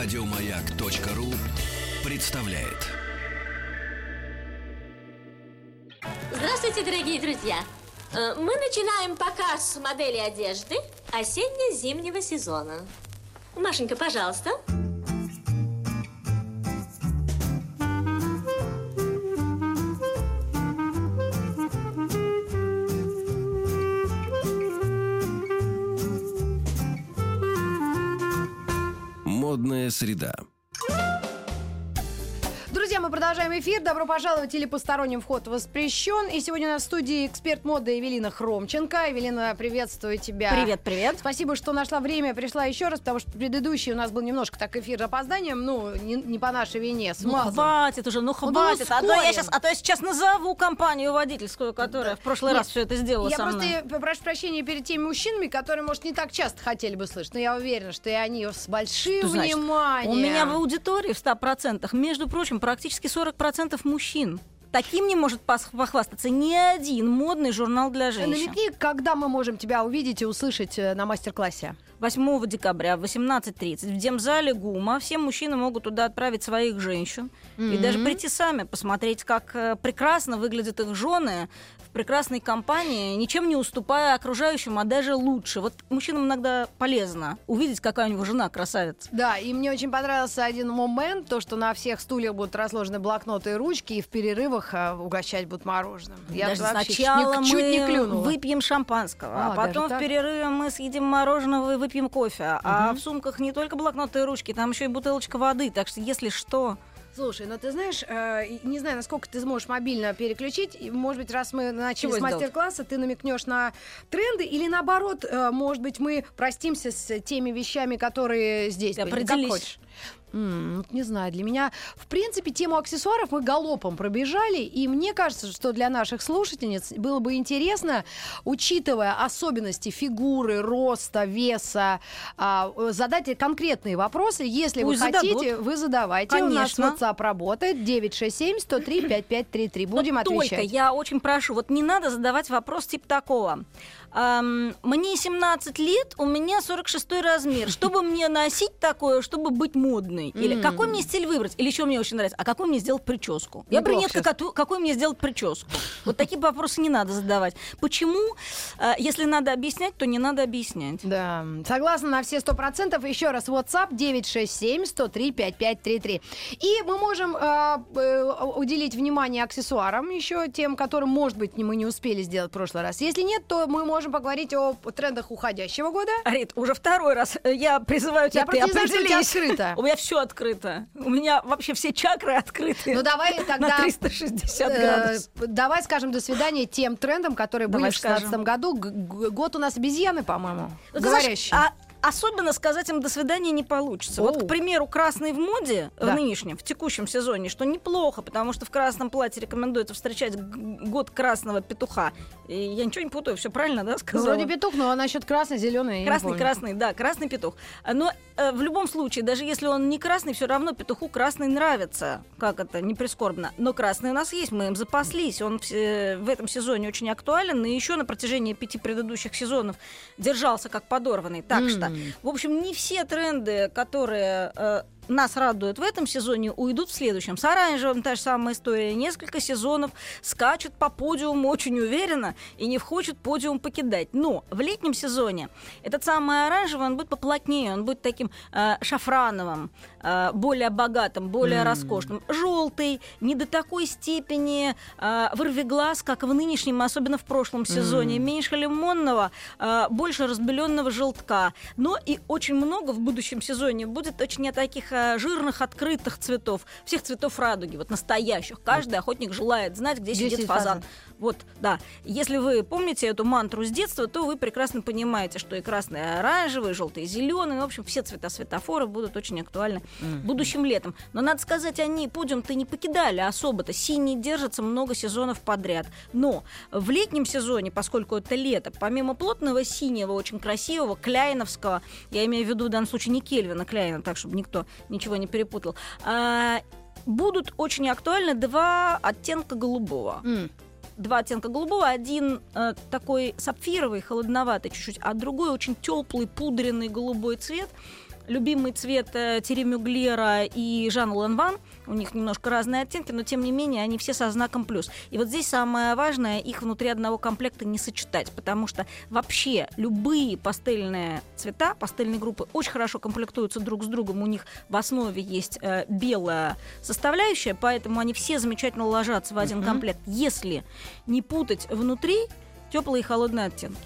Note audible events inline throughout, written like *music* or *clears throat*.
Радиомаяк.ру представляет. Здравствуйте, дорогие друзья! Э, Мы начинаем показ модели одежды осенне-зимнего сезона. Машенька, пожалуйста. Модная среда. Продолжаем эфир. Добро пожаловать или посторонним вход воспрещен. И сегодня у нас в студии эксперт моды Евелина Хромченко. Евелина, приветствую тебя. Привет, привет. Спасибо, что нашла время, пришла еще раз, потому что предыдущий у нас был немножко так эфир с опозданием, ну, не, не по нашей вине, Ну смазан. хватит уже, ну Он хватит. а, то я сейчас, а то я сейчас назову компанию водительскую, которая в прошлый Нет, раз все это сделала Я со просто мной. э, прошу прощения перед теми мужчинами, которые, может, не так часто хотели бы слышать, но я уверена, что и они с большим Что значит? вниманием. У меня в аудитории в 100%, между прочим, практически 40% мужчин. Таким не может похвастаться ни один модный журнал для женщин. Намекни, когда мы можем тебя увидеть и услышать э, на мастер-классе. 8 декабря в 18.30 в Демзале ГУМа все мужчины могут туда отправить своих женщин и даже прийти сами посмотреть, как э, прекрасно выглядят их жены прекрасной компании, ничем не уступая окружающим, а даже лучше. Вот мужчинам иногда полезно увидеть, какая у него жена красавица. Да, и мне очень понравился один момент, то, что на всех стульях будут разложены блокноты и ручки, и в перерывах а, угощать будут мороженым. Я Даже сначала чуть, не- чуть не мы клюнула. выпьем шампанского, А, а, потом в перерыве мы съедим мороженого и выпьем кофе. А в сумках не только блокноты и ручки, там еще и бутылочка воды. Так что если что, Слушай, ну ты знаешь, э, не знаю, насколько ты сможешь мобильно переключить. Может быть, раз мы начали Чего с мастер-класса, ты намекнешь на тренды, или наоборот, э, может быть, мы простимся с теми вещами, которые здесь были. Как определись. хочешь. М, ну, не знаю, для меня, в принципе, тему аксессуаров мы галопом пробежали, и мне кажется, что для наших слушательниц было бы интересно, учитывая особенности фигуры, роста, веса, а, э, задать конкретные вопросы. Если Пусть вы зададут. хотите, вы задавайте. У нас Конечно. WhatsApp работает 967-103-5533. Будем Вот отвечать. Только я очень прошу, вот не надо задавать вопрос типа такого. Ам, мне 17 лет, у меня 46 размер. Чтобы мне носить такое, чтобы быть модной? Или М. какой мне стиль выбрать? Или еще мне очень нравится, а какой мне сделать прическу? Я Неплохо брюнетка, какой мне сделать прическу? Вот такие вопросы не надо задавать. Почему? А, Если надо объяснять, то не надо объяснять. Да, согласна на все сто процентов. Еще раз, WhatsApp 967-103-5533. И мы можем э, э, уделить внимание аксессуарам, еще тем, которым, может быть, мы не успели сделать в прошлый раз. Если нет, то мы можем поговорить о трендах уходящего года. Рит, уже второй раз э, я призываю тебя, Я ты что у тебя определись. открыто. У меня все открыто. У меня вообще все чакры открыты. Ну давай *laughs* на тогда... 360 э, градусов. давай скажем до свидания тем трендам, которые были в 2016 скажем. году. Год у нас обезьяны, по-моему. Говорящие. А особенно сказать им до свидания не получится. Вот, к примеру, красный в моде Да. в нынешнем, в текущем сезоне, что неплохо, потому что в красном платье рекомендуется встречать год красного петуха. И я ничего не путаю, все правильно, да, Ну, сказала? вроде петух, но насчет красный, зеленый. Красный, красный, да, красный петух. Но э, в любом случае, даже если он не красный, все равно петуху красный нравится. Как это, не прискорбно. Но красный у нас есть, мы им запаслись. Он в, э, в этом сезоне очень актуален, и еще на протяжении пяти предыдущих сезонов держался как подорванный. Так что, в общем, не все тренды, которые э, нас радуют в этом сезоне, уйдут в следующем. С оранжевым та же самая история. Несколько сезонов скачут по подиуму очень уверенно и не хочет подиум покидать. Но в летнем сезоне этот самый оранжевый, он будет поплотнее, он будет таким э, шафрановым, э, более богатым, более роскошным. Желтый, не до такой степени э, вырви глаз, как в нынешнем, особенно в прошлом сезоне. Меньше лимонного, э, больше разбеленного желтка. Но и очень много в будущем сезоне будет очень не таких э, жирных, открытых цветов. Всех цветов радуги, вот настоящих. Каждый охотник желает знать, где, Где сидит фазан. фазан. Вот, да. Если вы помните эту мантру с детства, то вы прекрасно понимаете, что и красный, и оранжевый, и желтый, и зеленый, в общем, все цвета светофора будут очень актуальны будущим летом. Но надо сказать, они подиум-то не покидали особо-то. Синие держатся много сезонов подряд. Но в летнем сезоне, поскольку это лето, помимо плотного синего, очень красивого, кляйновского, я имею в виду в данном случае не Кельвина Кляйна, так, чтобы никто ничего не перепутал, а, будут очень актуальны два оттенка голубого М. два оттенка голубого. Один э, такой сапфировый, холодноватый чуть-чуть, а другой очень теплый, пудренный голубой цвет. Любимый цвет э, Терри Мюглера и Жан Ленван. У них немножко разные оттенки, но тем не менее они все со знаком плюс. И вот здесь самое важное, их внутри одного комплекта не сочетать, потому что вообще любые пастельные цвета, пастельные группы очень хорошо комплектуются друг с другом. У них в основе есть э, белая составляющая, поэтому они все замечательно ложатся в один комплект. Если не путать внутри теплые и холодные оттенки.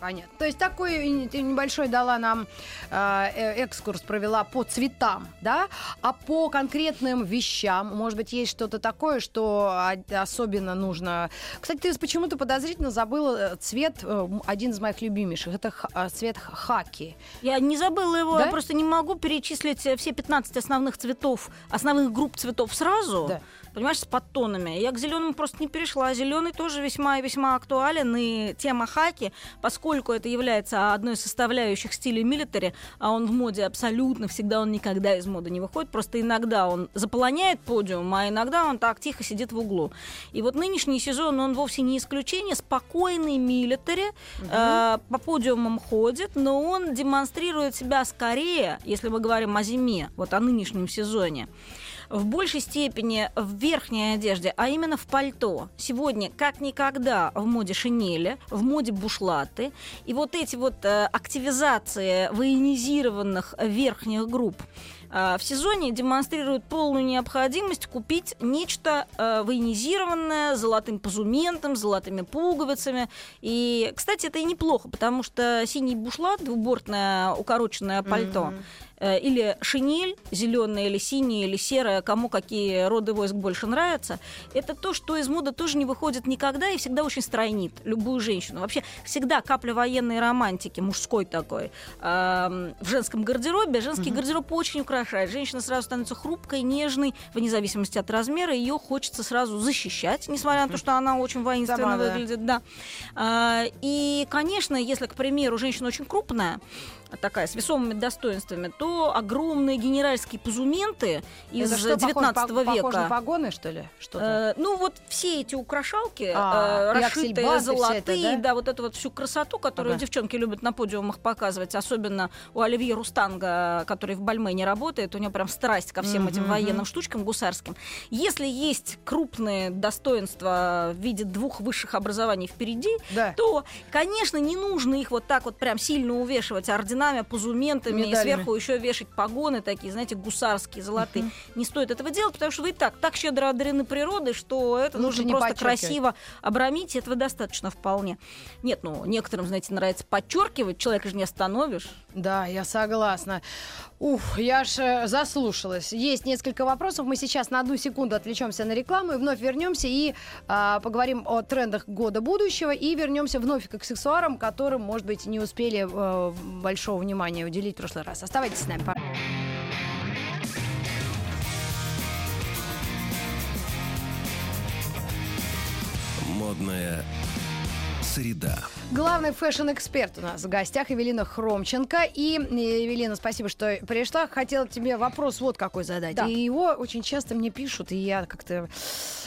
Понятно. То есть такой небольшой дала нам э, э, экскурс, провела по цветам, да? А по конкретным вещам, может быть, есть что-то такое, что особенно нужно... Кстати, ты почему-то подозрительно забыла э, цвет, э, один из моих любимейших, это цвет хаки. Я не забыла его, Да? я просто не могу перечислить все 15 основных цветов, основных групп цветов сразу. Да. Понимаешь, с подтонами. Я к зеленому просто не перешла. Зеленый тоже весьма и весьма актуален. И тема хаки, поскольку это является одной из составляющих стиля милитари, а он в моде абсолютно всегда, он никогда из моды не выходит. Просто иногда он заполоняет подиум, а иногда он так тихо сидит в углу. И вот нынешний сезон, он вовсе не исключение. Спокойный милитари э, по подиумам ходит, но он демонстрирует себя скорее, если мы говорим о зиме, вот о нынешнем сезоне в большей степени в верхней одежде, а именно в пальто. Сегодня, как никогда, в моде шинели, в моде бушлаты. И вот эти вот э, активизации военизированных верхних групп э, в сезоне демонстрируют полную необходимость купить нечто э, военизированное, золотым позументом, золотыми пуговицами. И, кстати, это и неплохо, потому что синий бушлат, двубортное укороченное пальто, э, или шинель, зеленая или синяя, или серая, кому какие роды войск больше нравятся, это то, что из моды тоже не выходит никогда и всегда очень стройнит любую женщину. Вообще всегда капля военной романтики, мужской такой, эм, в женском гардеробе. Женский гардероб очень украшает. Женщина сразу становится хрупкой, нежной, вне зависимости от размера. Ее хочется сразу защищать, несмотря на то, что она очень воинственно Сама, да. выглядит. Да. А, И, конечно, если, к примеру, женщина очень крупная, такая с весомыми достоинствами, то огромные генеральские позументы из Это что, похоже, 19 по- Похоже на века. погоны, что ли? Что-то? Э, ну вот все эти украшалки, А, э, расшитые золотые, эта, да? да? вот эту вот всю красоту, которую Ага. девчонки любят на подиумах показывать, особенно у Оливье Рустанга, который в Бальмене работает, у него прям страсть ко всем этим военным штучкам гусарским. Если есть крупные достоинства в виде двух высших образований впереди, Да. то, конечно, не нужно их вот так вот прям сильно увешивать орденами, позументами, и Медалями. сверху еще вешать погоны такие, знаете, гусарские, золотые. Не стоит этого делать, потому что вы и так так щедро одарены природой, что это Лучше нужно просто красиво обрамить, и этого достаточно вполне. Нет, ну, некоторым, знаете, нравится подчеркивать, человека же не остановишь. Да, я согласна. Ух, я ж э, заслушалась. Есть несколько вопросов. Мы сейчас на одну секунду отвлечемся на рекламу и вновь вернемся и а, поговорим о трендах года будущего и вернемся вновь к аксессуарам, которым, может быть, не успели э, большого внимания уделить в прошлый раз. Оставайтесь с нами. Модная среда. Главный fashion-эксперт у нас в гостях Евелина Хромченко. И, э, Евелина, спасибо, что пришла. Хотела тебе вопрос вот какой задать. Да. И его очень часто мне пишут, и я как-то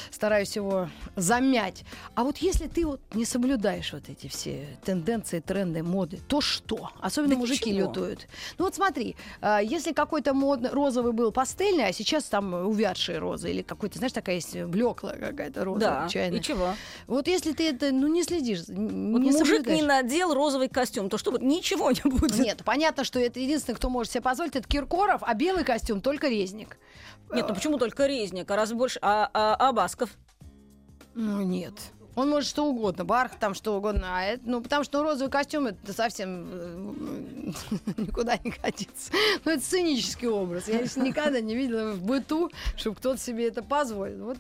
стараюсь его замять. А вот если ты вот не соблюдаешь вот эти все тенденции, тренды, моды, то что? Особенно Да мужики ничего. лютуют. Ну вот смотри, э, если какой-то модный розовый был пастельный, а сейчас там увядшие розы, или какой-то, знаешь, такая есть блеклая какая-то роза Да, чайная. и чего? Вот если ты это, ну, не следишь, Вот не мужик не надел розовый костюм, то что вот ничего не будет. Нет, понятно, что это единственный, кто может себе позволить, это Киркоров, а белый костюм только резник. Нет, ну почему только резник, а раз больше... А, а, а Басков? Ну, нет. Он может что угодно, барх там что угодно, а это, ну, потому что ну, розовый костюм это совсем э, *laughs* никуда не годится. Ну, это сценический образ. Я еще никогда не видела в быту, чтобы кто-то себе это позволил. Вот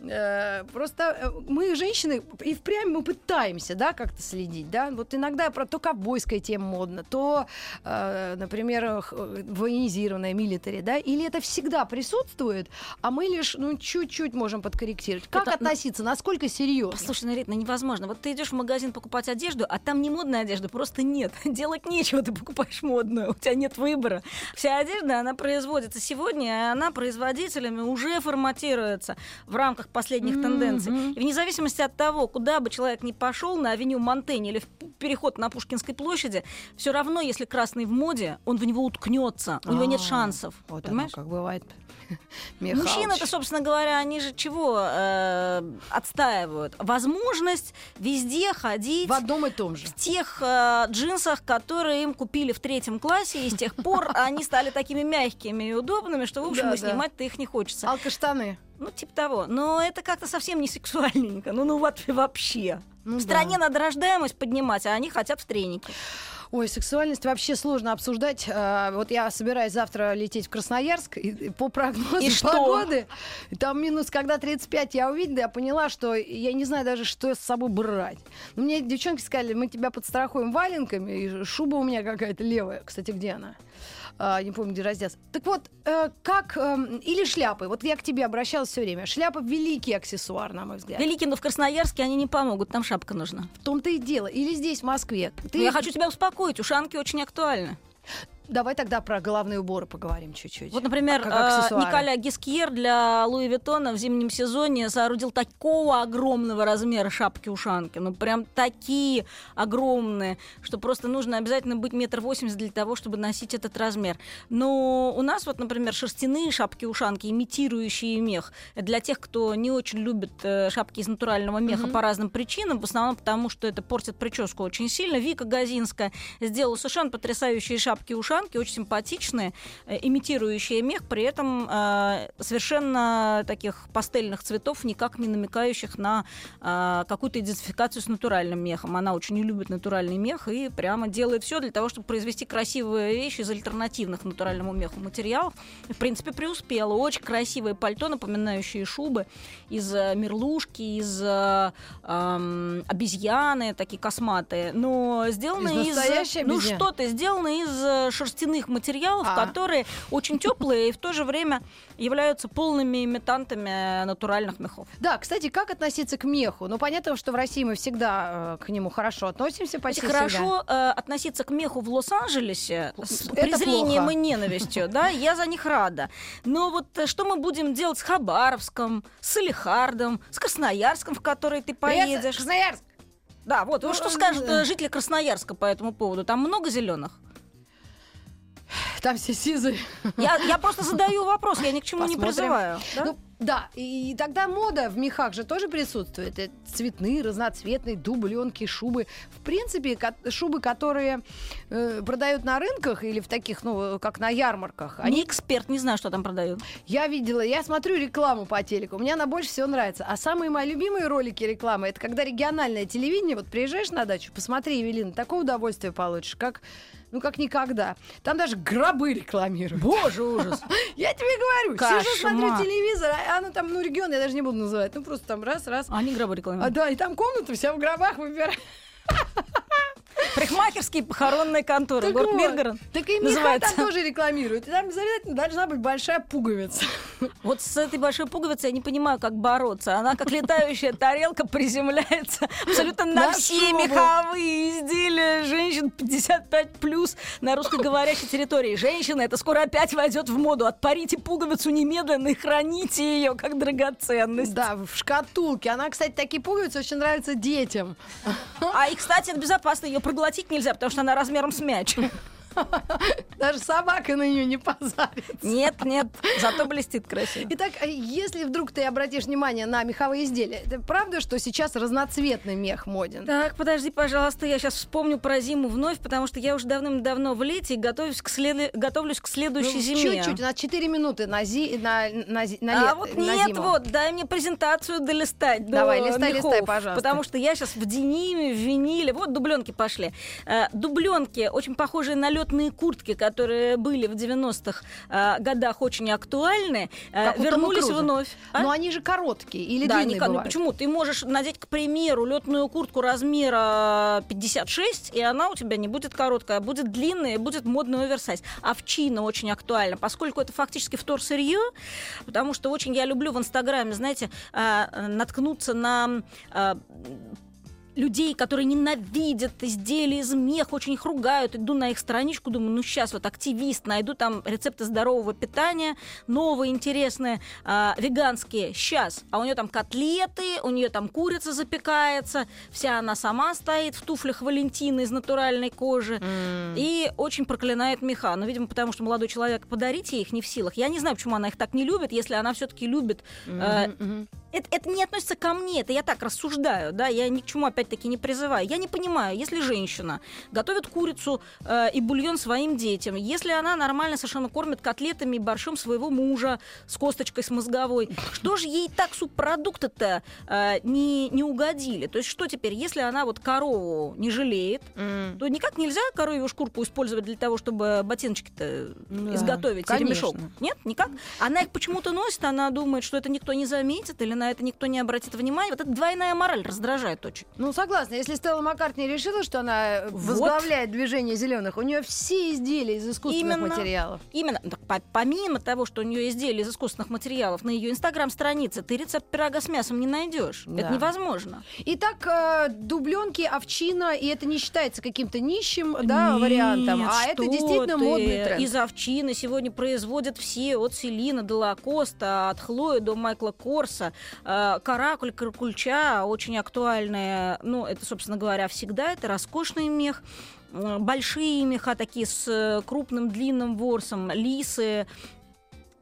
э, просто э, мы, женщины, и впрямь мы пытаемся, да, как-то следить, да. Вот иногда про то ковбойская тема модна, то, э, например, военизированная милитари, да, или это всегда присутствует, а мы лишь, ну, чуть-чуть можем подкорректировать. Как Это, ну, относиться, насколько серьезно? Слушай, Рит, ну невозможно. Вот ты идешь в магазин покупать одежду, а там не модная одежда, просто нет. *laughs* Делать нечего, ты покупаешь модную, у тебя нет выбора. Вся одежда, она производится сегодня, и она производителями уже форматируется в рамках последних тенденций. И вне зависимости от того, куда бы человек ни пошел, на авеню Монтень или в переход на Пушкинской площади, все равно, если красный в моде, он в него уткнется, у него нет А, шансов. Вот понимаешь? как бывает. *laughs* Мужчины-то, собственно говоря, они же чего э, отстаивают? Возможность везде ходить В одном и том же. в тех э, джинсах, которые им купили в третьем классе, и с тех пор *laughs* они стали такими мягкими и удобными, что, в общем, Да, и да. снимать-то их не хочется. Алкоштаны. Ну, типа того. Но это как-то совсем не сексуальненько. Ну, ну вообще. Ну в да. стране надо рождаемость поднимать, а они хотят в треники. Ой, сексуальность вообще сложно обсуждать. А, Вот я собираюсь завтра лететь в Красноярск, и по прогнозу И что? погоды, там минус, когда 35, я увидела, я поняла, что я не знаю даже, что с собой брать. Но мне девчонки сказали, мы тебя подстрахуем валенками, и шуба у меня какая-то левая. Кстати, где она? А, не помню, где разделся. Так вот, э, как... эм, или шляпы. Вот я к тебе обращалась все время. Шляпа — великий аксессуар, на мой взгляд. Великий, но в Красноярске они не помогут, там шапка нужна. В том-то и дело. Или здесь, в Москве. Ты... Я хочу тебя успокоить, ушанки очень актуальны. Давай тогда про головные уборы поговорим чуть-чуть. Вот, например, Как э. Николя Гискьер для Луи Виттона в зимнем сезоне соорудил такого огромного размера шапки-ушанки. Ну, прям такие огромные, что просто нужно обязательно быть метр восемьдесят для того, чтобы носить этот размер. Но у нас вот, например, шерстяные шапки-ушанки, имитирующие мех. Для тех, кто не очень любит э, шапки из натурального меха по разным причинам, в основном потому, что это портит прическу очень сильно. Вика Газинская сделала совершенно потрясающие шапки-ушанки, очень симпатичные, э, имитирующие мех, при этом э, совершенно таких пастельных цветов, никак не намекающих на э, какую-то идентификацию с натуральным мехом. Она очень не любит натуральный мех и прямо делает все для того, чтобы произвести красивые вещи из альтернативных натуральному меху материалов. В принципе, преуспела. Очень красивое пальто, напоминающие шубы из мерлушки, из эм, обезьяны, такие косматые, но сделаны Из из... ну что-то, сделаны из шерстяных материалов, А. которые очень теплые и в то же время являются полными имитантами натуральных мехов. Да, кстати, как относиться к меху? Ну, понятно, что в России мы всегда э, к нему хорошо относимся, почти всегда. Хорошо э, относиться к меху в Лос-Анджелесе с Это презрением плохо. и ненавистью, да, я за них рада. Но вот э, что мы будем делать с Хабаровском, с Салихардом, с Красноярском, в который ты поедешь? Красноярск! Да, вот, Ну, что э, скажут э. э, жители Красноярска по этому поводу? Там много зеленых? Там все сизые. Я, я просто задаю вопрос, я ни к чему не Посмотрим. призываю. да? Ну, да, и тогда мода в мехах же тоже присутствует. Это цветные, разноцветные, дубленки, шубы. В принципе, шубы, которые э, продают на рынках или в таких, ну, как на ярмарках, Не они эксперт, не знаю, что там продают. Я видела, я смотрю рекламу по телеку, мне она больше всего нравится. А самые мои любимые ролики рекламы, это когда региональное телевидение, вот приезжаешь на дачу, посмотри, Евелина, такое удовольствие получишь, как, ну, как никогда. Там даже гробы рекламируют. Боже, ужас. *laughs* Я тебе говорю, сижу, смотрю телевизор, а оно там, ну, регион я даже не буду называть, ну, просто там раз, раз. Они гробы А, рекламируют. да, и там комната вся в гробах выбирает. *laughs* Парикмахерские похоронные конторы. Так Город вот. Миргород. Так и называется. там тоже рекламируют. И там обязательно должна быть большая пуговица. Вот с этой большой пуговицей я не понимаю, как бороться. Она, как летающая тарелка, приземляется абсолютно на На все шубу. меховые изделия женщин 55+, на русскоговорящей территории. Женщина, это скоро опять войдет в моду. Отпарите пуговицу немедленно и храните ее как драгоценность. Да, в шкатулке. Она, кстати, такие пуговицы очень нравятся детям. А и, кстати, это безопасно. Ее проглотить нельзя, потому что она размером с мяч. *laughs* Даже собака на нее не позарится. Нет, нет, зато блестит красиво. Итак, а если вдруг ты обратишь внимание на меховые изделия, это правда, что сейчас разноцветный мех моден? Так, подожди, пожалуйста, я сейчас вспомню про зиму вновь, потому что я уже давным-давно в лете и готовлюсь к, следу- готовлюсь к Ну, следующей зиме. Чуть-чуть, у нас 4 минуты на, зи... на, на, зи- на, А лет- вот на нет, зиму. вот, дай мне презентацию долистать. до Давай, листай, мехов, листай, пожалуйста. Потому что я сейчас в дениме, в виниле, вот дубленки пошли. Э, дубленки, очень похожие на летные куртки, которые были в 90-х э, годах очень актуальны, э, вернулись вновь. А? Но они же короткие или да, длинные Ника, ну почему? Ты можешь надеть, к примеру, летную куртку размера 56, и она у тебя не будет короткая, а будет длинная, и будет модный оверсайз. Овчина очень актуальна, поскольку это фактически вторсырье, потому что очень я люблю в Инстаграме, знаете, а, наткнуться на а, людей, которые ненавидят изделия из меха, очень их ругают. Иду на их страничку, думаю, ну сейчас вот активист, найду там рецепты здорового питания, новые, интересные, а, веганские, сейчас. А у нее там котлеты, у нее там курица запекается, вся она сама стоит в туфлях Валентины из натуральной кожи. И очень проклинает меха. Ну, видимо, потому что молодой человек подарить ей их не в силах. Я не знаю, почему она их так не любит, если она все-таки любит э, это, это не относится ко мне, это я так рассуждаю, да, я ни к чему опять-таки не призываю. Я не понимаю, если женщина готовит курицу э, и бульон своим детям, если она нормально совершенно кормит котлетами и борщом своего мужа с косточкой, с мозговой, что же ей так субпродукты-то э, не, не угодили? То есть что теперь, если она вот корову не жалеет, М. то никак нельзя коровью шкурку использовать для того, чтобы ботиночки-то Да, изготовить конечно. мешок. Нет, никак. Она их почему-то носит, она думает, что это никто не заметит или на это никто не обратит внимания. Вот эта двойная мораль раздражает очень. Ну, согласна. Если Стелла Маккартни решила, что она э, Вот. возглавляет движение зеленых, у нее все изделия из искусственных Именно. материалов. Именно, так по- помимо того, что у нее изделия из искусственных материалов, на ее инстаграм-странице ты рецепт пирога с мясом не найдешь. Да. Это невозможно. Итак, э, дубленки, овчина, и это не считается каким-то нищим да, вариантом, Нет, а это действительно ты. модный тренд. Из овчины сегодня производят все, от Селина до Лакоста, от Хлои до Майкла Корса. Э, Каракуль, каракульча очень актуальные. Ну, это, собственно говоря, всегда. Это роскошный мех. Большие меха такие с э, крупным длинным ворсом, лисы,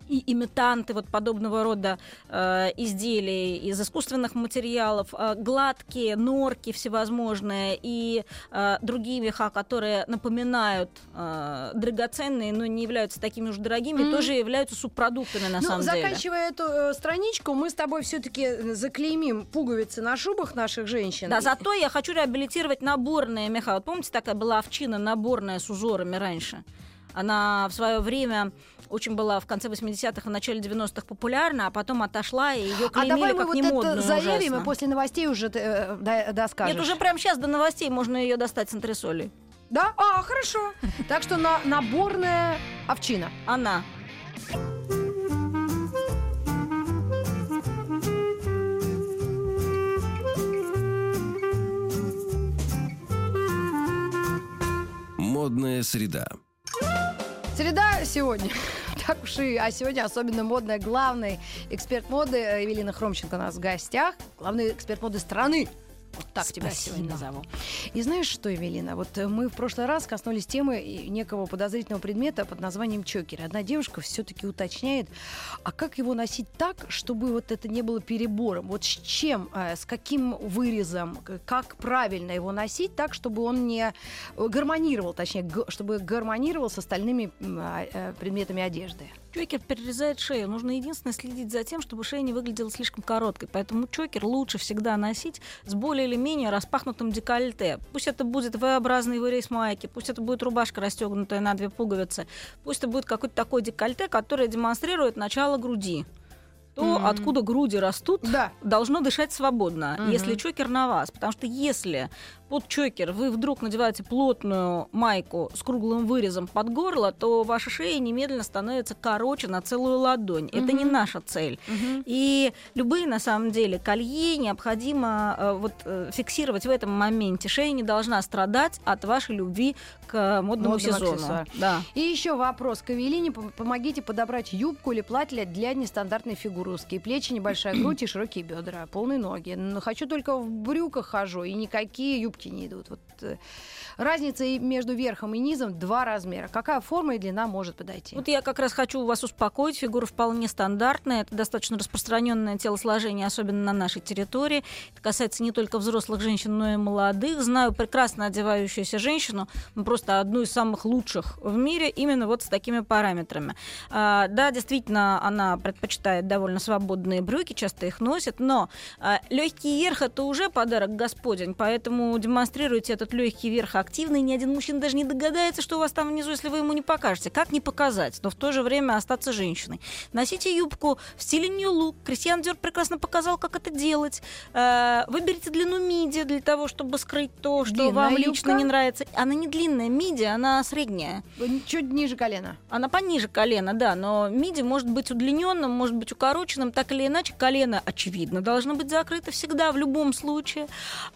и имитанты вот подобного рода э, изделий из искусственных материалов, э, гладкие норки всевозможные и э, другие меха, которые напоминают э, драгоценные, но не являются такими уж дорогими, Мгм. тоже являются субпродуктами на ну, самом деле. заканчивая эту э, страничку, мы с тобой все-таки заклеймим пуговицы на шубах наших женщин. Да, зато я хочу реабилитировать наборные меха. Вот помните, такая была овчина наборная с узорами раньше? Она в свое время очень была в конце 80-х и начале 90-х популярна, а потом отошла, и ее А клеймили давай мы как вот это заявим, ужасно. и после новостей уже ты, э, да- доскажешь. Нет, уже прямо сейчас до новостей можно ее достать с антресолей. Да? А, хорошо. Так что на наборная овчина. Она. Модная среда. Среда сегодня. Так уж и, а сегодня особенно модная главный эксперт моды э, Евелина Хромченко у нас в гостях. Главный эксперт моды страны. Вот так тебя Спасибо. сегодня назову. И знаешь что, Евелина, вот э, мы в прошлый раз коснулись темы и некого подозрительного предмета под названием чокер. Одна девушка все-таки уточняет, а как его носить так, чтобы вот это не было перебором? Вот с чем, э, с каким вырезом, как правильно его носить так, чтобы он не э, гармонировал, точнее, чтобы гармонировал с остальными а, э, предметами одежды? Чокер перерезает шею. Нужно единственное следить за тем, чтобы шея не выглядела слишком короткой. Поэтому чокер лучше всегда носить с более или менее распахнутым декольте. Пусть это будет V-образный вырез майки, пусть это будет рубашка, расстегнутая на две пуговицы, пусть это будет какой-то такой декольте, который демонстрирует начало груди. То, Мгм. откуда груди растут, Да. должно дышать свободно, Мгм. если чокер на вас. Потому что если под чокер вы вдруг надеваете плотную майку с круглым вырезом под горло, то ваша шея немедленно становится короче на целую ладонь. Это не наша цель. И любые, на самом деле, колье необходимо э, вот, э, фиксировать в этом моменте. Шея не должна страдать от вашей любви к модному Модным сезону. Да. И еще вопрос к Эвелине. Помогите подобрать юбку или платье для нестандартной фигуры. Узкие плечи, небольшая *clears throat* грудь и широкие бедра, полные ноги. Но хочу только в брюках хожу, и никакие юбки не идут. Вот, э, разница между верхом и низом два размера. Какая форма и длина может подойти? Вот я как раз хочу вас успокоить. Фигура вполне стандартная. Это достаточно распространенное телосложение, особенно на нашей территории. Это касается не только взрослых женщин, но и молодых. Знаю прекрасно одевающуюся женщину, ну, просто одну из самых лучших в мире, именно вот с такими параметрами. А, да, действительно, она предпочитает довольно свободные брюки, часто их носит, но легкий верх это уже подарок господень, поэтому демонстрируете этот легкий верх активно, и ни один мужчина даже не догадается, что у вас там внизу, если вы ему не покажете. Как не показать, но в то же время остаться женщиной? Носите юбку в стиле New Look. Кристиан Диор прекрасно показал, как это делать. Э, Выберите длину миди для того, чтобы скрыть то, что Длинная вам юбка? лично не нравится. Она не длинная миди, она средняя. Чуть ниже колена. Она пониже колена, да, но миди может быть удлиненным, может быть укороченным, так или иначе колено, очевидно, должно быть закрыто всегда, в любом случае.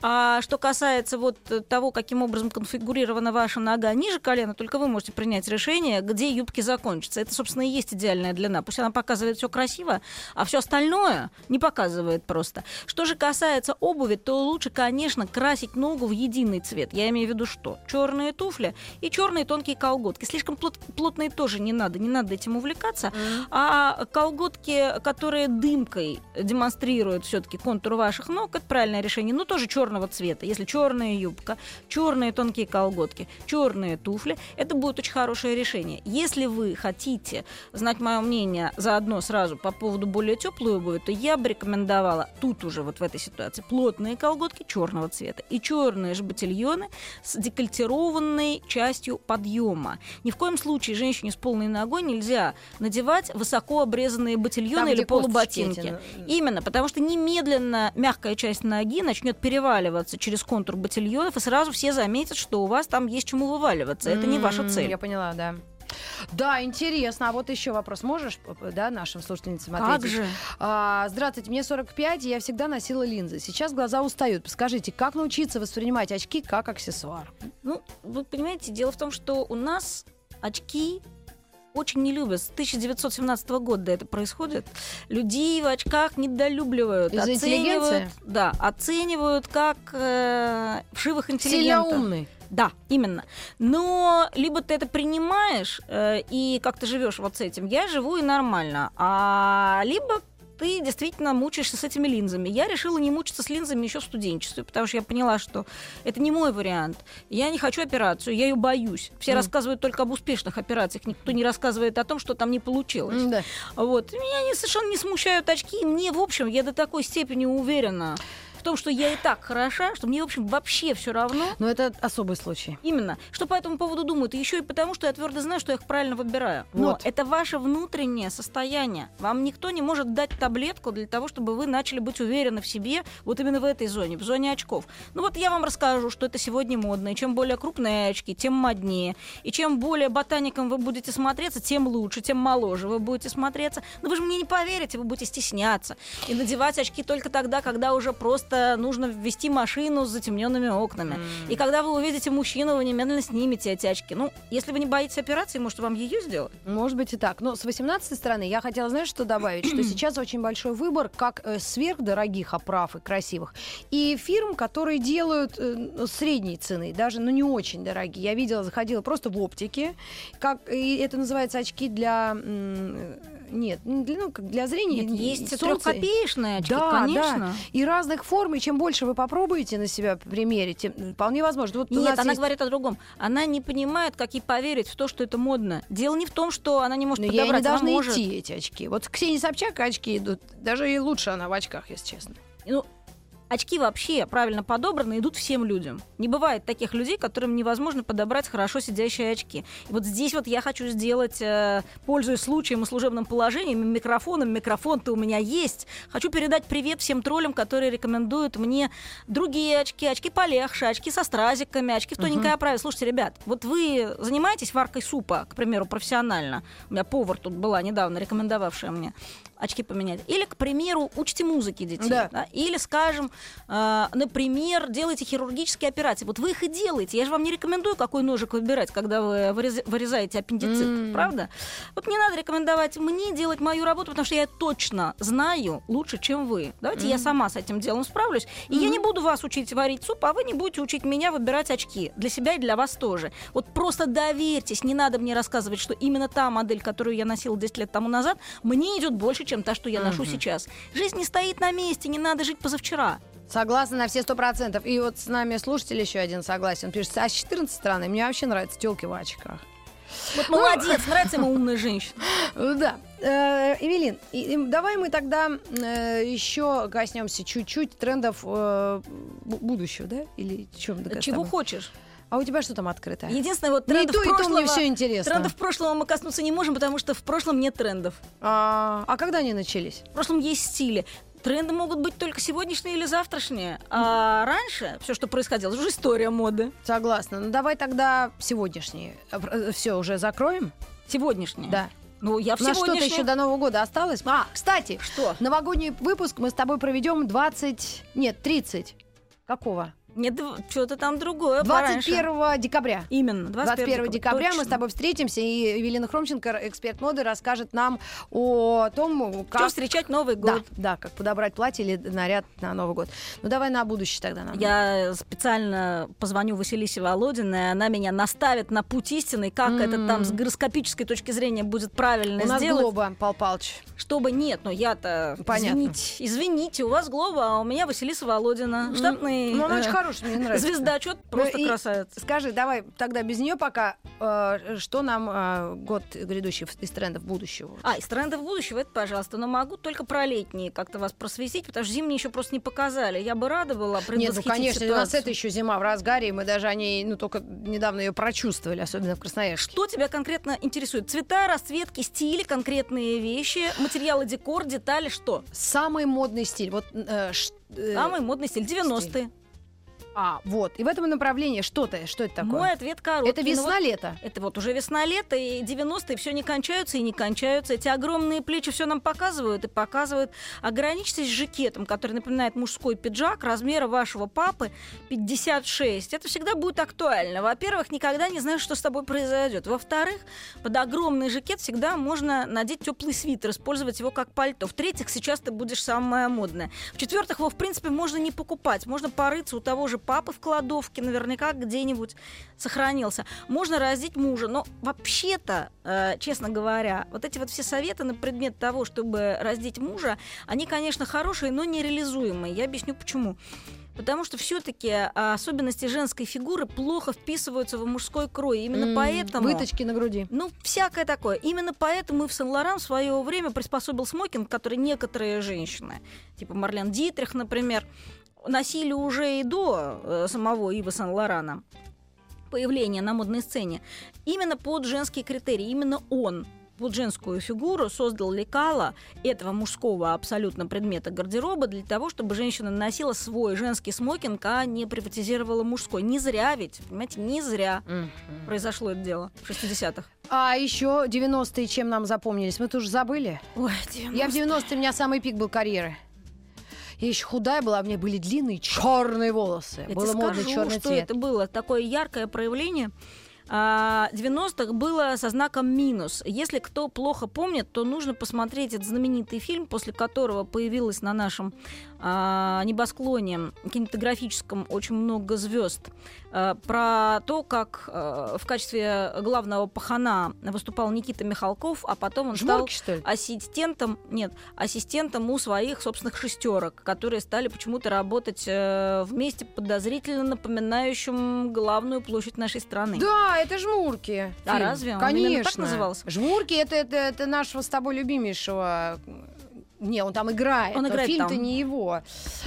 А что касается вот того, каким образом конфигурирована ваша нога ниже колена, только вы можете принять решение, где юбки закончатся. Это, собственно, и есть идеальная длина. Пусть она показывает все красиво, а все остальное не показывает просто. Что же касается обуви, то лучше, конечно, красить ногу в единый цвет. Я имею в виду что? Черные туфли и черные тонкие колготки. Слишком плот- плотные тоже не надо, не надо этим увлекаться. А колготки, которые дымкой демонстрируют все-таки контур ваших ног, это правильное решение. Но тоже черного цвета. Если черная юбка, черные тонкие колготки, черные туфли, это будет очень хорошее решение. Если вы хотите знать мое мнение заодно сразу по поводу более теплой обуви, то я бы рекомендовала тут уже вот в этой ситуации плотные колготки черного цвета и черные же ботильоны с декольтированной частью подъема. Ни в коем случае женщине с полной ногой нельзя надевать высоко обрезанные ботильоны Там, или полуботинки. эти, Именно, потому что немедленно мягкая часть ноги начнет переваливаться через контур ботильонов, и сразу все заметят, что у вас там есть чему вываливаться. Это не ваша цель. Я поняла, да. Да, интересно. А вот еще вопрос можешь, да, нашим слушательницам Как ответить? же? А, здравствуйте, мне 45, и я всегда носила линзы. Сейчас глаза устают. Скажите, как научиться воспринимать очки как аксессуар? Ну, вы понимаете, дело в том, что у нас очки очень не любят. С 1917 года это происходит. Людей в очках недолюбливают. Из-за оценивают? Да, оценивают как э, вшивых Сильно интеллигентов. умный. Да, именно. Но либо ты это принимаешь э, и как ты живешь вот с этим, я живу и нормально, а либо ты действительно мучаешься с этими линзами. Я решила не мучиться с линзами еще в студенчестве, потому что я поняла, что это не мой вариант. Я не хочу операцию, я ее боюсь. Все Мгм. рассказывают только об успешных операциях, никто не рассказывает о том, что там не получилось. М, Да. Вот. Меня не, совершенно не смущают очки. и Мне, в общем, я до такой степени уверена том, что я и так хороша, что мне, в общем, вообще все равно. Но это особый случай. Именно. Что по этому поводу думают? И еще и потому, что я твердо знаю, что я их правильно выбираю. Но Вот. это ваше внутреннее состояние. Вам никто не может дать таблетку для того, чтобы вы начали быть уверены в себе вот именно в этой зоне, в зоне очков. Ну вот я вам расскажу, что это сегодня модно. И чем более крупные очки, тем моднее. И чем более ботаником вы будете смотреться, тем лучше, тем моложе вы будете смотреться. Но вы же мне не поверите, вы будете стесняться. И надевать очки только тогда, когда уже просто нужно ввести машину с затемненными окнами. И когда вы увидите мужчину, вы немедленно снимете эти очки. Ну, если вы не боитесь операции, может, вам ее сделать? Может быть и так. Но с 18 стороны я хотела, знаешь, что добавить? Что *clears throat* сейчас очень большой выбор как э, сверхдорогих оправ и красивых, и фирм, которые делают э, ну, средней цены, даже, ну, не очень дорогие. Я видела, заходила просто в оптике, как, и это называется очки для... Нет, не для, ну, для зрения. Нет, есть солнце. трехкопеечные очки, Да, конечно. да. И разных форм, и чем больше вы попробуете на себя примерить, тем вполне возможно. Вот Нет, она есть- говорит о другом. Она не понимает, как ей поверить в то, что это модно. Дело не в том, что она не может Но ей не подобрать, она должны может. идти эти очки. Вот Ксения Собчак очки идут. Даже и лучше она в очках, если честно. Ну, очки вообще правильно подобраны идут всем людям. Не бывает таких людей, которым невозможно подобрать хорошо сидящие очки. И вот здесь вот я хочу сделать, э, пользуясь случаем и служебным положением, микрофоном, микрофон-то у меня есть, хочу передать привет всем троллям, которые рекомендуют мне другие очки, очки полегче, очки со стразиками, очки в тоненькой оправе. Слушайте, ребят, вот вы занимаетесь варкой супа, к примеру, профессионально. У меня повар тут была недавно, рекомендовавшая мне очки поменять. Или, к примеру, учите музыки детей. Да. да? Или, скажем, э, например, делайте хирургические операции. Вот вы их и делаете. Я же вам не рекомендую, какой ножик выбирать, когда вы вырез- вырезаете аппендицит, М. правда? Вот не надо рекомендовать мне делать мою работу, потому что я точно знаю лучше, чем вы. Давайте я сама с этим делом справлюсь. И я не буду вас учить варить суп, а вы не будете учить меня выбирать очки. Для себя и для вас тоже. Вот просто доверьтесь, не надо мне рассказывать, что именно та модель, которую я носила 10 лет тому назад, мне идет больше, чем та, что я ношу сейчас. Жизнь не стоит на месте, не надо жить позавчера. Согласна на все сто процентов. И вот с нами слушатель еще один согласен. Пишет, а с 14 стороны мне вообще нравятся телки в очках. Вот молодец, *laughs* нравится ему умная женщина. Да. Э, Эвелин, и- давай мы тогда э, еще коснемся чуть-чуть трендов э, бу- будущего, да? Или чем Чего хочешь. А у тебя что там открыто? Единственное, вот трендов то, и то прошлого... мне все интересно. Трендов прошлого мы коснуться не можем, потому что в прошлом нет трендов. А, а когда они начались? В прошлом есть стили. Тренды могут быть только сегодняшние или завтрашние. А раньше все, что происходило, это уже история моды. Согласна. Ну давай тогда сегодняшние. Все, уже закроем? Сегодняшние. Да. Ну, я в У нас что-то еще до Нового года осталось. А, кстати, Что? новогодний выпуск мы с тобой проведем 20... Нет, 30. Какого? Нет, что-то там другое. пораньше. 21 декабря. Именно, 21 декабря мы с точно. тобой встретимся, и Евелина Хромченко, эксперт моды, расскажет нам о том, как... Чем встречать Новый Да, год? да, как подобрать платье или наряд на Новый год. Ну давай на будущее тогда нам. Я специально позвоню Василисе Володиной, она меня наставит на путь истины, как это там с гороскопической точки зрения будет правильно У нас сделать. Глоба, Пал Палыч. Чтобы нет, но я-то, Понятно. извините, извините, у вас Глоба, а у меня Василиса Володина, штатный Ну, она э, хорошая, мне нравится. звездочет, просто Ну и красавица. Скажи, давай тогда без нее пока, э, что нам э, год грядущий из трендов будущего? А, из трендов будущего, это пожалуйста, но могу только про летние как-то вас просветить, потому что зимние еще просто не показали. Я бы рада была Нет, ну конечно, у нас ситуацию. это еще зима в разгаре, и мы даже о ней, ну только недавно ее прочувствовали, особенно в Красноярске. Что тебя конкретно интересует? Цвета, расцветки, стили, конкретные вещи, материалы, декор, детали, что? Самый модный стиль. Вот, э, э, Самый модный стиль 90-е. А, вот. И в этом направлении что-то, что это такое? Мой ответ короткий. это Ну вот весна-лето. Это вот уже весна-лето, и 90-е все не кончаются и не кончаются. Эти огромные плечи все нам показывают и показывают. Ограничьтесь жакетом, который напоминает мужской пиджак размера вашего папы 56. Это всегда будет актуально. Во-первых, никогда не знаешь, что с тобой произойдет. Во-вторых, под огромный жакет всегда можно надеть теплый свитер, использовать его как пальто. В-третьих, сейчас ты будешь самая модная. В-четвертых, его, в принципе, можно не покупать. Можно порыться у того же папы в кладовке, наверняка где-нибудь сохранился. Можно раздеть мужа. Но вообще-то, э, честно говоря, вот эти вот все советы на предмет того, чтобы раздеть мужа, они, конечно, хорошие, но нереализуемые. Я объясню почему. Потому что все-таки особенности женской фигуры плохо вписываются в мужской крой. Именно М, поэтому... Выточки на груди. Ну, всякое такое. Именно поэтому и в Сен-Лоран в свое время приспособил смокинг, который некоторые женщины, типа Марлен Дитрих, например, носили уже и до э, самого Ива Сен-Лорана появления на модной сцене. Именно под женские критерии, именно он под женскую фигуру создал лекала этого мужского абсолютно предмета гардероба для того, чтобы женщина носила свой женский смокинг, а не приватизировала мужской. Не зря ведь, понимаете, не зря произошло это дело в 60-х. А еще 90-е чем нам запомнились? Мы тоже забыли? Ой, Я в 90-е, у меня самый пик был карьеры. Я еще худая была, у меня были длинные черные волосы. Я Было скажу, черный что цвет. это было такое яркое проявление. А, 90-х было со знаком минус. Если кто плохо помнит, то нужно посмотреть этот знаменитый фильм, после которого появилось на нашем а, небосклоне кинематографическом очень много звезд. А, про то, как а, в качестве главного пахана выступал Никита Михалков, а потом он стал Жмурки, ли? ассистентом, нет, ассистентом у своих собственных шестерок, которые стали почему-то работать э, вместе подозрительно напоминающим главную площадь нашей страны. Да, это жмурки. А фильм. разве он Конечно. именно так назывался? Жмурки это, это, это нашего с тобой любимейшего. Не, он там играет. Он но играет Фильм-то не его.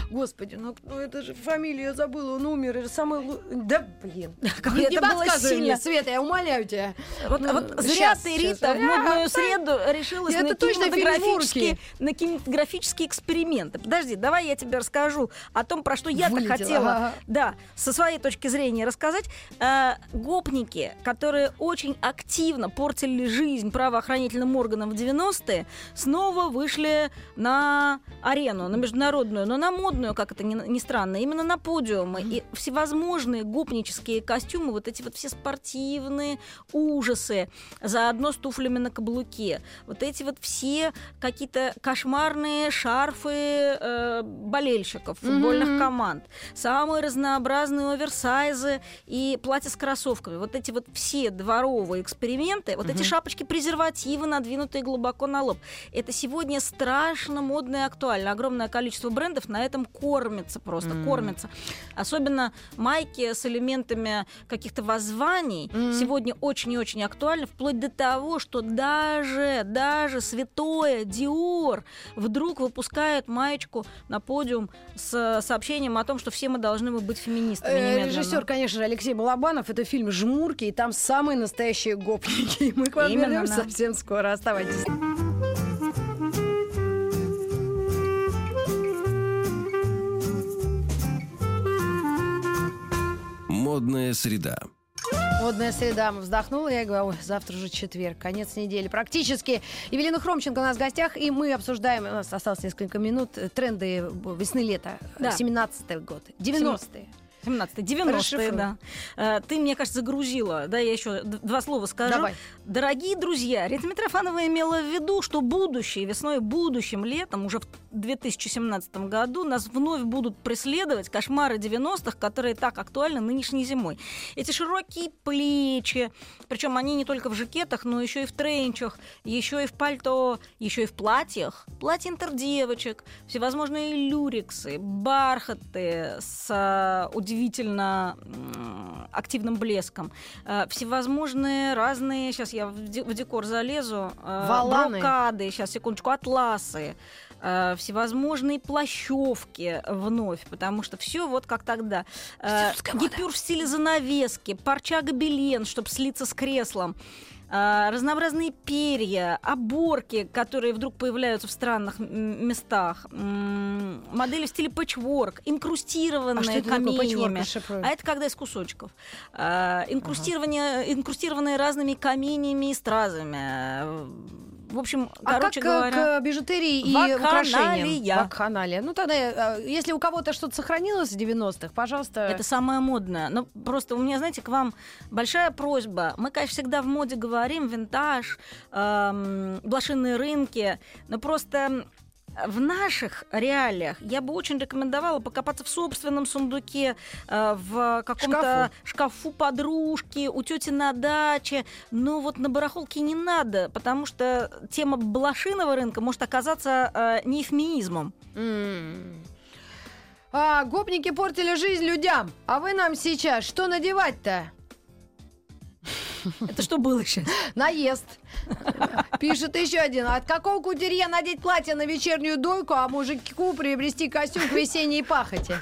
Господи, ну, ну это же фамилия, я забыла, он умер. Это самый... Да, блин. *laughs* Как не это было подсказывай мне, сильно. Света, я умоляю тебя. Вот, Ну, вот зря щас, ты. Рита, в А, модную среду решилась Это на точно кинематографические, на кинематографические эксперименты. Подожди, давай я тебе расскажу о том, про что я-то хотела, ага. да, со своей точки зрения рассказать. Э, гопники, которые очень активно портили жизнь правоохранительным органам в 90-е, снова вышли на арену, на международную, но на модную, как это ни, ни странно, именно на подиумы. И всевозможные гопнические костюмы, вот эти вот все спортивные ужасы, заодно с туфлями на каблуке. Вот эти вот все какие-то кошмарные шарфы э, болельщиков футбольных Мгм. команд, самые разнообразные оверсайзы и платья с кроссовками. Вот эти вот все дворовые эксперименты, вот эти шапочки презервативы, надвинутые глубоко на лоб. Это сегодня страшно модно и актуально. Огромное количество брендов на этом кормится просто, М. кормится. Особенно майки с элементами каких-то воззваний М. сегодня очень и очень актуальны, вплоть до того, что даже, даже святое Диор вдруг выпускает маечку на подиум с сообщением о том, что все мы должны быть феминистами. Э, немедленно. Режиссер, конечно же, Алексей Балабанов. Это фильм «Жмурки», и там самые настоящие гопники. И *laughs* Мы к вам Именно, вернемся да. совсем скоро. Оставайтесь. Модная среда. Модная среда. Вздохнула, я говорю, ой, завтра уже четверг, конец недели практически. Евелина Хромченко у нас в гостях, и мы обсуждаем, у нас осталось несколько минут, тренды весны-лета, Да. 17-й год, 90-е. 17 90-е, Расшифруй. да. Э, Ты, мне кажется, загрузила. Да, я еще два слова скажу. Давай. Дорогие друзья, Рита Митрофанова имела в виду, что будущее, весной, будущим летом, уже в 2017 году, нас вновь будут преследовать кошмары 90-х, которые так актуальны нынешней зимой. Эти широкие плечи, причем они не только в жакетах, но еще и в тренчах, еще и в пальто, еще и в платьях, платья интердевочек, всевозможные люриксы, бархаты с а, удивительно активным блеском, э, всевозможные разные, сейчас я в де- в декор залезу, э, Воланы. брокады, сейчас, секундочку, атласы, э, всевозможные плащевки вновь, потому что все вот как тогда. Гипюр в стиле занавески, парча гобелен, чтобы слиться с креслом. Э, разнообразные перья, оборки, которые вдруг появляются в странных местах, модели в стиле пэтчворк, инкрустированные А что это каменьями. А это когда из кусочков. А, инкрустирование, инкрустированные разными каменьями и стразами. В общем, А короче как э, говоря... к бижутерии и украшениям? Вакханалия. Ну, тогда, э, если у кого-то что-то сохранилось с 90-х, пожалуйста... Это самое модное. Но просто у меня, знаете, к вам большая просьба. Мы, конечно, всегда в моде говорим, винтаж, эм, блошиные рынки, но просто в наших реалиях я бы очень рекомендовала покопаться в собственном сундуке, э, в каком-то шкафу подружки, у тети на даче. Но вот на барахолке не надо, потому что тема блошиного рынка может оказаться э, не. М. А, гопники портили жизнь людям. А вы нам сейчас что надевать-то? Это что было сейчас? *laughs* Наезд. Пишет еще один. От какого кутерье надеть платье на вечернюю дойку, а мужику приобрести костюм к весенней пахоте?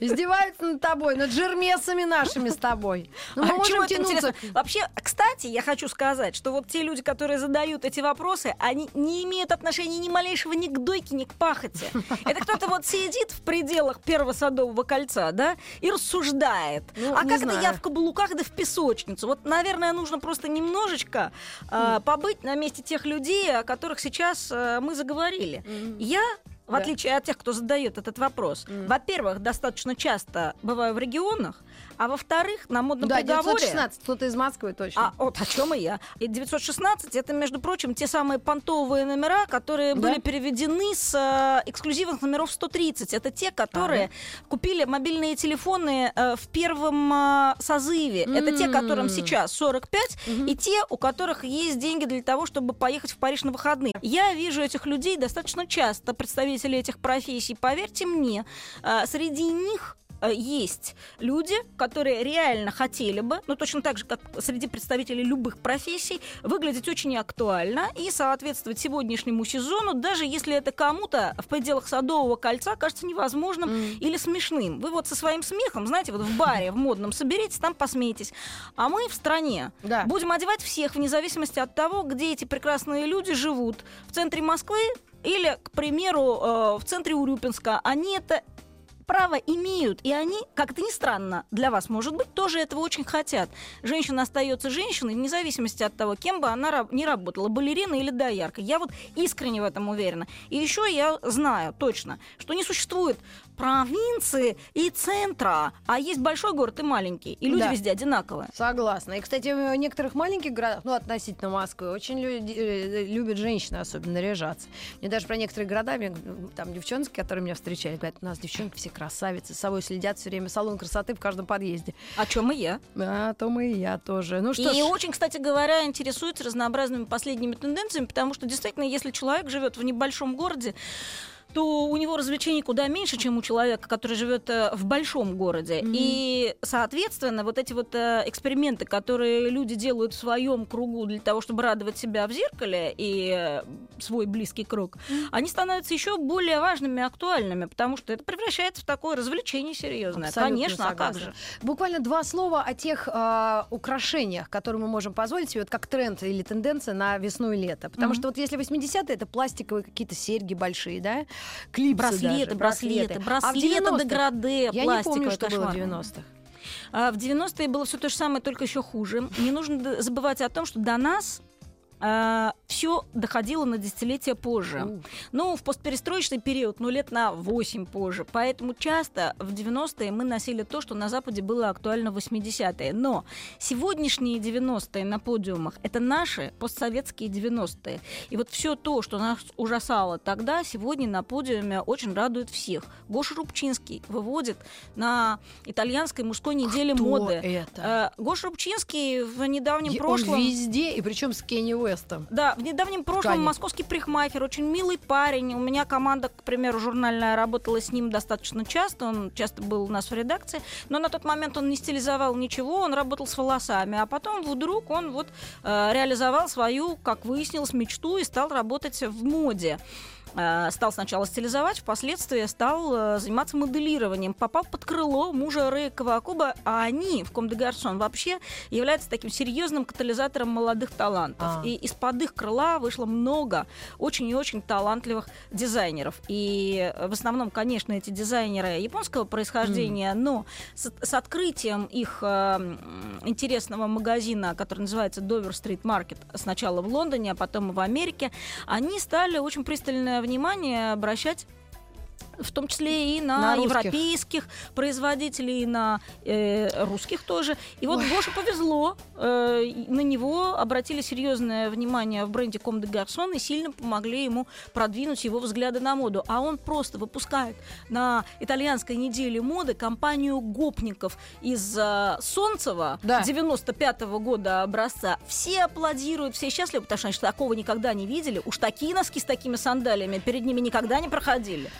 Издеваются над тобой, над жермесами нашими с тобой. Ну, мы А можем тянуться. Вообще, кстати, я хочу сказать, что вот те люди, которые задают эти вопросы, они не имеют отношения ни малейшего ни к дойке, ни к пахоте. Это кто-то вот сидит в пределах первого садового кольца, да, и рассуждает. Ну, а не как это знаю. я в каблуках да в песочницу? Вот, наверное, нужно просто немножечко а, побыть на месте тех людей, о которых сейчас а, мы заговорили. Я в Да. отличие от тех, кто задает этот вопрос, Мгм. во-первых, достаточно часто бываю в регионах, а во-вторых, на модном Да, приговоре... 916, кто-то из Москвы точно. А вот о чем и я. И 916 это, между прочим, те самые понтовые номера, которые Да? были переведены с э, эксклюзивных номеров 130. Это те, которые купили мобильные телефоны э, в первом э, созыве. Это те, которым сейчас 45, Мгм. и те, у которых есть деньги для того, чтобы поехать в Париж на выходные. Я вижу этих людей достаточно часто, представителей этих профессий. Поверьте мне, э, среди них есть люди, которые реально хотели бы, ну точно так же, как среди представителей любых профессий, выглядеть очень актуально и соответствовать сегодняшнему сезону, даже если это кому-то в пределах Садового кольца кажется невозможным М. или смешным. Вы вот со своим смехом, знаете, вот в баре, в модном соберитесь, там посмейтесь. А мы в стране Да. будем одевать всех вне зависимости от того, где эти прекрасные люди живут. В центре Москвы или, к примеру, э, в центре Урюпинска. Они это право имеют, и они, как это ни странно, для вас, может быть, тоже этого очень хотят. Женщина остается женщиной, вне зависимости от того, кем бы она не работала, балерина или доярка. Я вот искренне в этом уверена. И еще я знаю точно, что не существует провинции и центра, а есть большой город и маленький, и люди Да. везде одинаковые. Согласна. И, кстати, в некоторых маленьких городах, ну, относительно Москвы, очень люди, э, любят женщины особенно наряжаться. Мне даже про некоторые города, там девчонки, которые меня встречали, говорят, у нас девчонки все красавицы, с собой следят все время, салон красоты в каждом подъезде. О чем и я. А, то мы и я тоже. Ну что и ж, очень, кстати говоря, интересуется разнообразными последними тенденциями, потому что действительно, если человек живет в небольшом городе, то у него развлечений куда меньше, чем у человека, который живет э, в большом городе. Мгм. И, соответственно, вот эти вот э, эксперименты, которые люди делают в своем кругу для того, чтобы радовать себя в зеркале и э, свой близкий круг, они становятся еще более важными и актуальными, потому что это превращается в такое развлечение серьезное. Абсолютно Конечно, а как согласна. же? Буквально два слова о тех а, украшениях, которые мы можем позволить себе, вот как тренд или тенденция на весну и лето. Потому Мгм. что вот если 80-е, это пластиковые какие-то серьги большие, да, клипсы Браслеты, даже, браслеты, А браслеты, 90-х? деграде, Я не помню, что было в кошмарные. 90-х. А В 90-е было все то же самое, только еще хуже. Не нужно забывать о том, что до нас все доходило на десятилетия позже. У. Ну, в постперестроечный период, ну, лет на 8 позже. Поэтому часто в 90-е мы носили то, что на Западе было актуально в 80-е. Но сегодняшние 90-е на подиумах — это наши постсоветские 90-е. И вот все то, что нас ужасало тогда, сегодня на подиуме очень радует всех. Гоша Рубчинский выводит на итальянской мужской неделе Кто моды. это? Э, Гоша Рубчинский в недавнем Е- прошлом... Он везде, и причем с Кенни Уэстом. Да, в недавнем прошлом ткани. московский парикмахер, очень милый парень. У меня команда, к примеру, журнальная работала с ним достаточно часто. Он часто был у нас в редакции. Но на тот момент он не стилизовал ничего, он работал с волосами. А потом вдруг он вот э, реализовал свою, как выяснилось, мечту и стал работать в моде. Э, Стал сначала стилизовать, впоследствии стал э, заниматься моделированием. Попал под крыло мужа Рэя Кавакуба, а они в Ком де Гарсон вообще являются таким серьезным катализатором молодых талантов. А. И из-под их крыла вышло много очень и очень талантливых дизайнеров. И э, в основном, конечно, эти дизайнеры японского происхождения, но с, с открытием их э, интересного магазина, который называется Dover Street Market, сначала в Лондоне, а потом и в Америке, они стали очень пристальное внимание обращать в том числе и на, На русских. европейских производителей, и на э, русских тоже. И вот Гоше повезло, э, на него обратили серьезное внимание в бренде Comme des Garçons и сильно помогли ему продвинуть его взгляды на моду. А он просто выпускает на итальянской неделе моды компанию гопников из э, Солнцева Да. 95-го года образца. Все аплодируют, все счастливы, потому что они такого никогда не видели. Уж такие носки с такими сандалиями перед ними никогда не проходили.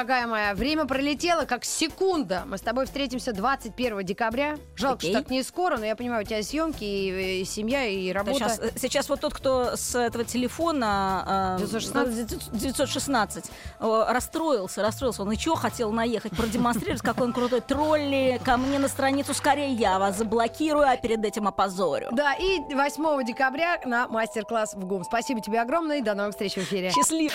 Дорогая моя, время пролетело как секунда. Мы с тобой встретимся 21 декабря. Жалко, Окей. что так не скоро, но я понимаю, у тебя съемки, и, и семья, и работа. Сейчас, э, сейчас вот тот, кто с этого телефона э, 916? 916 э, расстроился, расстроился. Он еще хотел наехать, продемонстрировать, какой он крутой тролли. Ко мне на страницу скорее я вас заблокирую, а перед этим опозорю. Да, и 8 декабря на мастер-класс в ГУМ. Спасибо тебе огромное и до новых встреч в эфире. Счастливо.